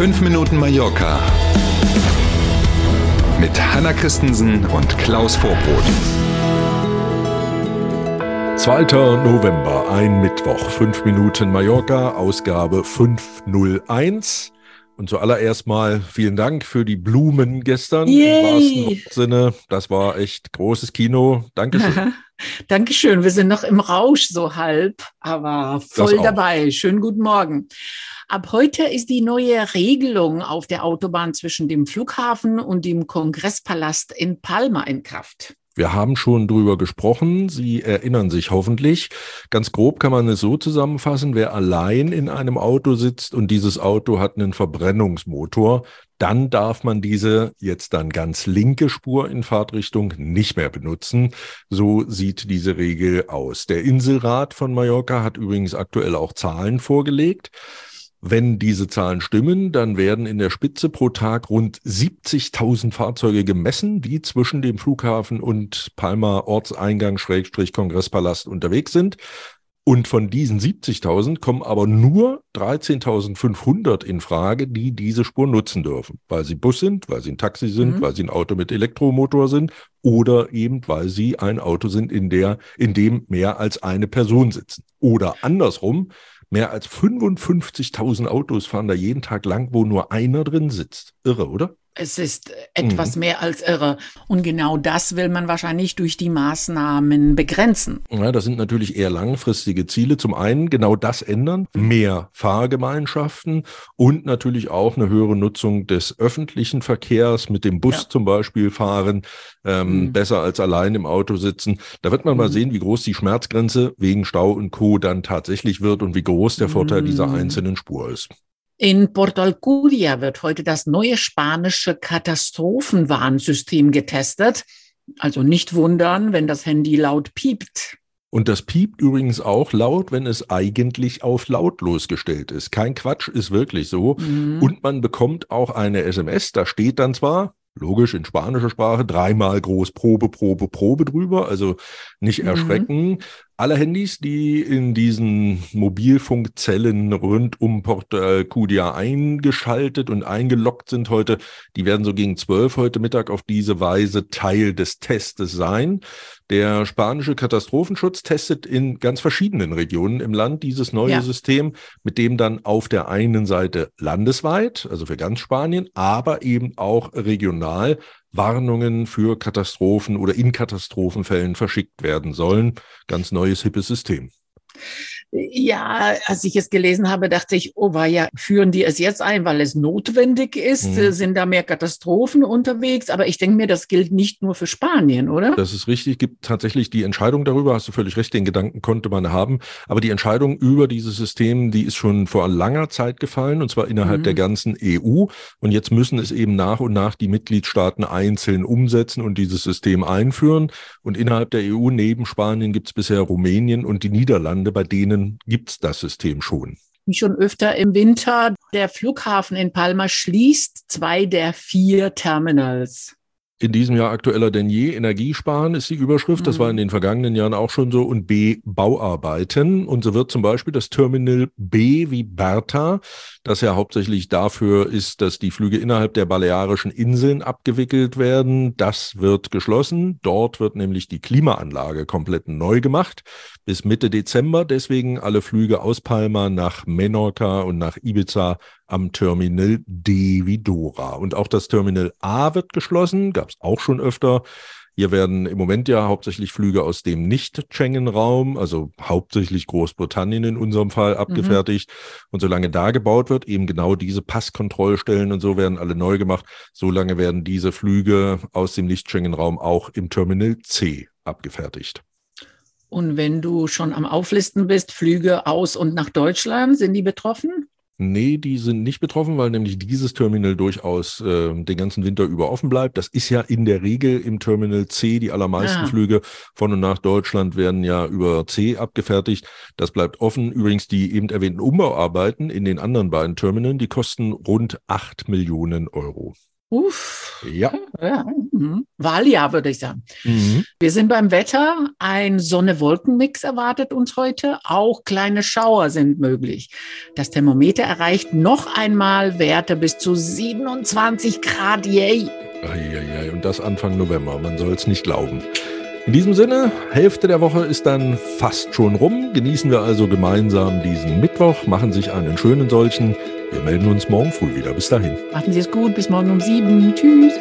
5 Minuten Mallorca mit Hanna Christensen und Klaus Vorbrot. 2. November, ein Mittwoch, 5 Minuten Mallorca, Ausgabe 501. Und zuallererst mal vielen Dank für die Blumen gestern Yay. im wahrsten Sinne. Das war echt großes Kino. Dankeschön. Dankeschön. Wir sind noch im Rausch so halb, aber voll dabei. Schönen guten Morgen. Ab heute ist die neue Regelung auf der Autobahn zwischen dem Flughafen und dem Kongresspalast in Palma in Kraft. Wir haben schon drüber gesprochen. Sie erinnern sich hoffentlich. Ganz grob kann man es so zusammenfassen. Wer allein in einem Auto sitzt und dieses Auto hat einen Verbrennungsmotor, dann darf man diese jetzt dann ganz linke Spur in Fahrtrichtung nicht mehr benutzen. So sieht diese Regel aus. Der Inselrat von Mallorca hat übrigens aktuell auch Zahlen vorgelegt. Wenn diese Zahlen stimmen, dann werden in der Spitze pro Tag rund 70.000 Fahrzeuge gemessen, die zwischen dem Flughafen und Palma Ortseingang Schrägstrich Kongresspalast unterwegs sind. Und von diesen 70.000 kommen aber nur 13.500 in Frage, die diese Spur nutzen dürfen, weil sie Bus sind, weil sie ein Taxi sind, Mhm. weil sie ein Auto mit Elektromotor sind oder eben weil sie ein Auto sind, in der in dem mehr als eine Person sitzen. Oder andersrum, mehr als 55.000 Autos fahren da jeden Tag lang, wo nur einer drin sitzt. Irre, oder? Es ist etwas mehr als irre. Und genau das will man wahrscheinlich durch die Maßnahmen begrenzen. Ja, das sind natürlich eher langfristige Ziele. Zum einen genau das ändern, mehr Fahrgemeinschaften und natürlich auch eine höhere Nutzung des öffentlichen Verkehrs mit dem Bus Ja. zum Beispiel fahren, ähm, Mhm. besser als allein im Auto sitzen. Da wird man mal Mhm. sehen, wie groß die Schmerzgrenze wegen Stau und Co. dann tatsächlich wird und wie groß der Vorteil dieser Mhm. einzelnen Spur ist. In Porto Alcudia wird heute das neue spanische Katastrophenwarnsystem getestet. Also nicht wundern, wenn das Handy laut piept. Und das piept übrigens auch laut, wenn es eigentlich auf lautlos gestellt ist. Kein Quatsch, ist wirklich so. Mhm. Und man bekommt auch eine SMS, da steht dann zwar, logisch in spanischer Sprache, dreimal groß Probe, Probe, Probe drüber, also nicht Mhm. Alle Handys, die in diesen Mobilfunkzellen rund um Portal Cudia eingeschaltet und eingeloggt sind heute, die werden so gegen zwölf heute Mittag auf diese Weise Teil des Testes sein. Der spanische Katastrophenschutz testet in ganz verschiedenen Regionen im Land dieses neue Ja. System, mit dem dann auf der einen Seite landesweit, also für ganz Spanien, aber eben auch regional Warnungen für Katastrophen oder in Katastrophenfällen verschickt werden sollen. Ganz neues, hippes System. Ja, als ich es gelesen habe, dachte ich, oh, war ja, führen die es jetzt ein, weil es notwendig ist? Mhm. Äh, Sind da mehr Katastrophen unterwegs? Aber ich denke mir, das gilt nicht nur für Spanien, oder? Das ist richtig, gibt tatsächlich die Entscheidung darüber, hast du völlig recht, den Gedanken konnte man haben. Aber die Entscheidung über dieses System, die ist schon vor langer Zeit gefallen, und zwar innerhalb Mhm. der ganzen EU. Und jetzt müssen es eben nach und nach die Mitgliedstaaten einzeln umsetzen und dieses System einführen. Und innerhalb der EU neben Spanien gibt es bisher Rumänien und die Niederlande, bei denen gibt es das System schon. Wie schon öfter im Winter, der Flughafen in Palma schließt zwei der vier Terminals. In diesem Jahr aktueller denn je. Energiesparen ist die Überschrift. Das Mhm. war in den vergangenen Jahren auch schon so. Und B, Bauarbeiten. Und so wird zum Beispiel das Terminal B wie Bertha, das ja hauptsächlich dafür ist, dass die Flüge innerhalb der Balearischen Inseln abgewickelt werden. Das wird geschlossen. Dort wird nämlich die Klimaanlage komplett neu gemacht. Bis Mitte Dezember. Deswegen alle Flüge aus Palma nach Menorca und nach Ibiza am Terminal D wie Dora. Und auch das Terminal A wird geschlossen, gab es auch schon öfter. Hier werden im Moment ja hauptsächlich Flüge aus dem Nicht-Schengen-Raum, also hauptsächlich Großbritannien in unserem Fall, abgefertigt. Und solange da gebaut wird, eben genau diese Passkontrollstellen und so werden alle neu gemacht, solange werden diese Flüge aus dem Nicht-Schengen-Raum auch im Terminal C abgefertigt. Und wenn du schon am Auflisten bist, Flüge aus und nach Deutschland, sind die betroffen? Nee, die sind nicht betroffen, weil nämlich dieses Terminal durchaus äh, den ganzen Winter über offen bleibt. Das ist ja in der Regel im Terminal C. Die allermeisten Ah. Flüge von und nach Deutschland werden ja über C abgefertigt. Das bleibt offen. Übrigens die eben erwähnten Umbauarbeiten in den anderen beiden Terminalen, die kosten rund acht Millionen Euro. Uff. Ja. ja. Mhm. Wahljahr, würde ich sagen. Mhm. Wir sind beim Wetter. Ein Sonne-Wolken-Mix erwartet uns heute. Auch kleine Schauer sind möglich. Das Thermometer erreicht noch einmal Werte bis zu 27 Grad. Yay! Eieiei, und das Anfang November. Man soll es nicht glauben. In diesem Sinne, Hälfte der Woche ist dann fast schon rum. Genießen wir also gemeinsam diesen Mittwoch, machen sich einen schönen solchen. Wir melden uns morgen früh wieder. Bis dahin. Machen Sie es gut. Bis morgen um sieben. Tschüss.